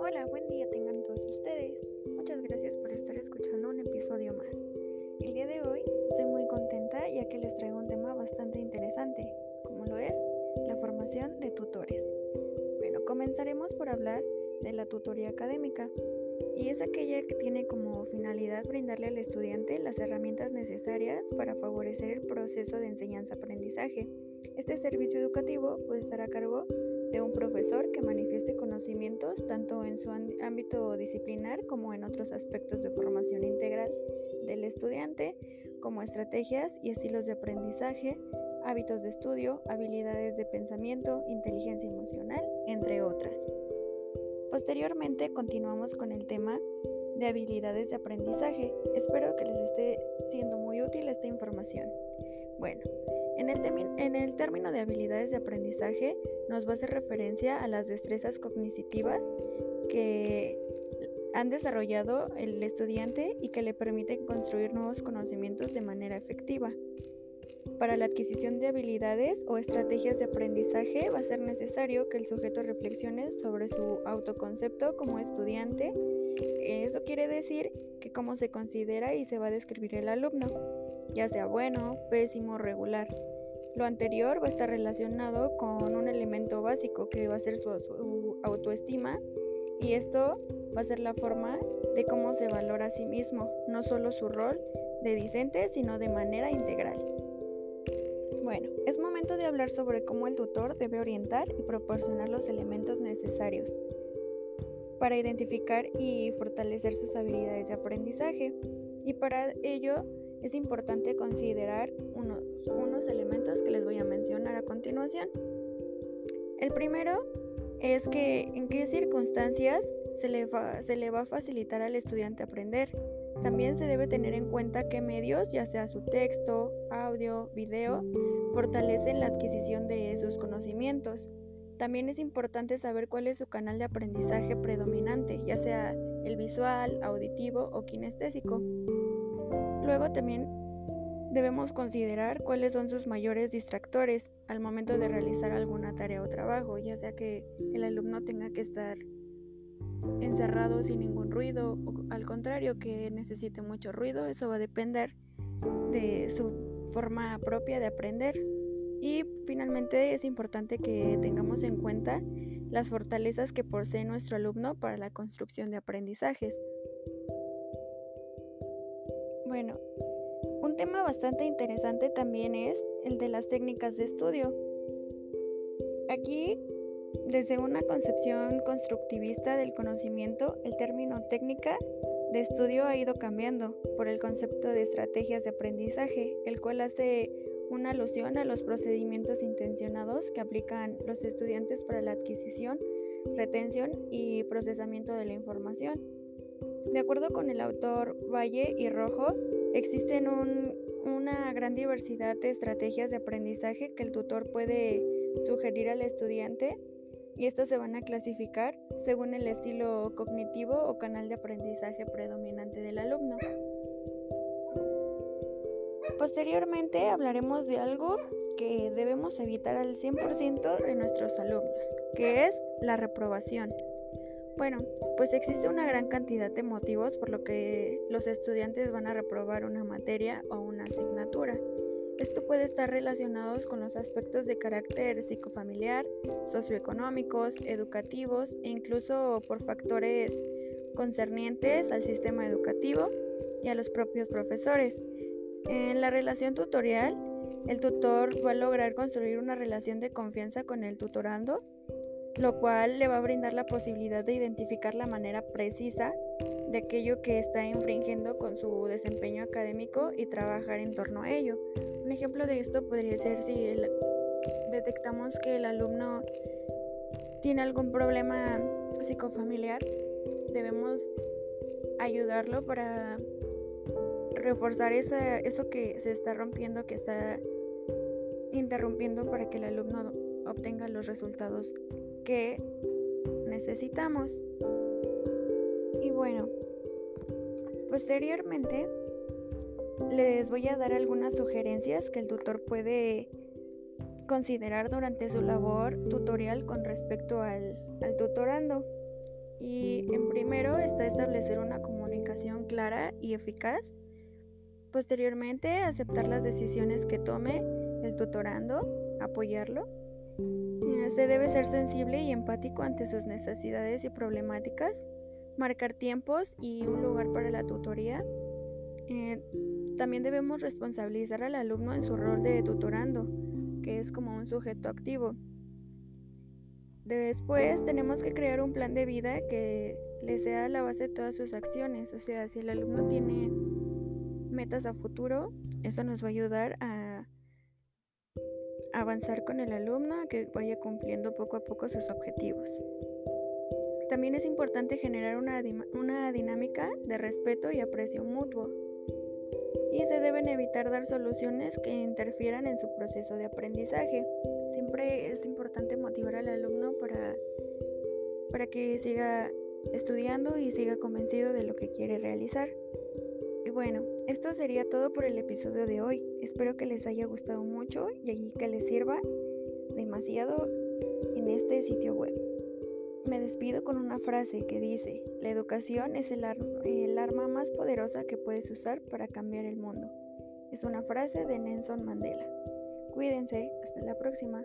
Hola, buen día tengan todos ustedes. Muchas gracias por estar escuchando un episodio más. El día de hoy estoy muy contenta ya que les traigo un tema bastante interesante, como lo es la formación de tutores. Bueno, comenzaremos por hablar de la tutoría académica y es aquella que tiene como finalidad brindarle al estudiante las herramientas necesarias para favorecer el proceso de enseñanza-aprendizaje. Este servicio educativo puede estar a cargo de un profesor que manifieste conocimientos tanto en su ámbito disciplinar como en otros aspectos de formación integral del estudiante, como estrategias y estilos de aprendizaje, hábitos de estudio, habilidades de pensamiento, inteligencia emocional, entre otras. Posteriormente continuamos con el tema de habilidades de aprendizaje. Espero que les esté siendo muy útil esta información. Bueno, en el, término de habilidades de aprendizaje nos va a hacer referencia a las destrezas cognitivas que han desarrollado el estudiante y que le permiten construir nuevos conocimientos de manera efectiva. Para la adquisición de habilidades o estrategias de aprendizaje va a ser necesario que el sujeto reflexione sobre su autoconcepto como estudiante. Eso quiere decir que cómo se considera y se va a describir el alumno, ya sea bueno, pésimo, regular. Lo anterior va a estar relacionado con un elemento básico que va a ser su, su autoestima y esto va a ser la forma de cómo se valora a sí mismo, no solo su rol de discente, sino de manera integral. Bueno, es momento de hablar sobre cómo el tutor debe orientar y proporcionar los elementos necesarios para identificar y fortalecer sus habilidades de aprendizaje. Y para ello es importante considerar unos, unos elementos que les voy a mencionar a continuación. El primero es que en qué circunstancias se le, va, se le va a facilitar al estudiante aprender. También se debe tener en cuenta qué medios, ya sea su texto, audio, video, fortalecen la adquisición de sus conocimientos. También es importante saber cuál es su canal de aprendizaje predominante, ya sea el visual, auditivo o kinestésico. Luego también debemos considerar cuáles son sus mayores distractores al momento de realizar alguna tarea o trabajo, ya sea que el alumno tenga que estar encerrado sin ningún ruido o al contrario que necesite mucho ruido, eso va a depender de su forma propia de aprender. Y finalmente es importante que tengamos en cuenta las fortalezas que posee nuestro alumno para la construcción de aprendizajes. Bueno, un tema bastante interesante también es el de las técnicas de estudio. Aquí, desde una concepción constructivista del conocimiento, el término técnica de estudio ha ido cambiando por el concepto de estrategias de aprendizaje, el cual hace una alusión a los procedimientos intencionados que aplican los estudiantes para la adquisición, retención y procesamiento de la información. De acuerdo con el autor Valle y Rojo, existen una gran diversidad de estrategias de aprendizaje que el tutor puede sugerir al estudiante y estas se van a clasificar según el estilo cognitivo o canal de aprendizaje predominante del alumno. Posteriormente hablaremos de algo que debemos evitar al 100% de nuestros alumnos, que es la reprobación. Bueno, pues existe una gran cantidad de motivos por lo que los estudiantes van a reprobar una materia o una asignatura. Esto puede estar relacionado con los aspectos de carácter psicofamiliar, socioeconómicos, educativos e incluso por factores concernientes al sistema educativo y a los propios profesores. En la relación tutorial, el tutor va a lograr construir una relación de confianza con el tutorando, lo cual le va a brindar la posibilidad de identificar la manera precisa de aquello que está infringiendo con su desempeño académico y trabajar en torno a ello. Un ejemplo de esto podría ser si detectamos que el alumno tiene algún problema psicofamiliar, debemos ayudarlo para reforzar eso que se está rompiendo, que está interrumpiendo para que el alumno obtenga los resultados que necesitamos. Y bueno, posteriormente les voy a dar algunas sugerencias que el tutor puede considerar durante su labor tutorial con respecto al, al tutorando. Y en primero está establecer una comunicación clara y eficaz. Posteriormente, aceptar las decisiones que tome el tutorando, apoyarlo. Eh, se debe ser sensible y empático ante sus necesidades y problemáticas. Marcar tiempos y un lugar para la tutoría. Eh, también debemos responsabilizar al alumno en su rol de tutorando, que es como un sujeto activo. Después tenemos que crear un plan de vida que le sea la base de todas sus acciones. O sea, si el alumno tiene metas a futuro, eso nos va a ayudar a avanzar con el alumno, a que vaya cumpliendo poco a poco sus objetivos. También es importante generar una, una dinámica de respeto y aprecio mutuo. Y se deben evitar dar soluciones que interfieran en su proceso de aprendizaje. Siempre es importante motivar al alumno para, para que siga estudiando y siga convencido de lo que quiere realizar. Bueno, esto sería todo por el episodio de hoy. Espero que les haya gustado mucho y que les sirva demasiado en este sitio web. Me despido con una frase que dice, la educación es el, el arma más poderosa que puedes usar para cambiar el mundo. Es una frase de Nelson Mandela. Cuídense, hasta la próxima.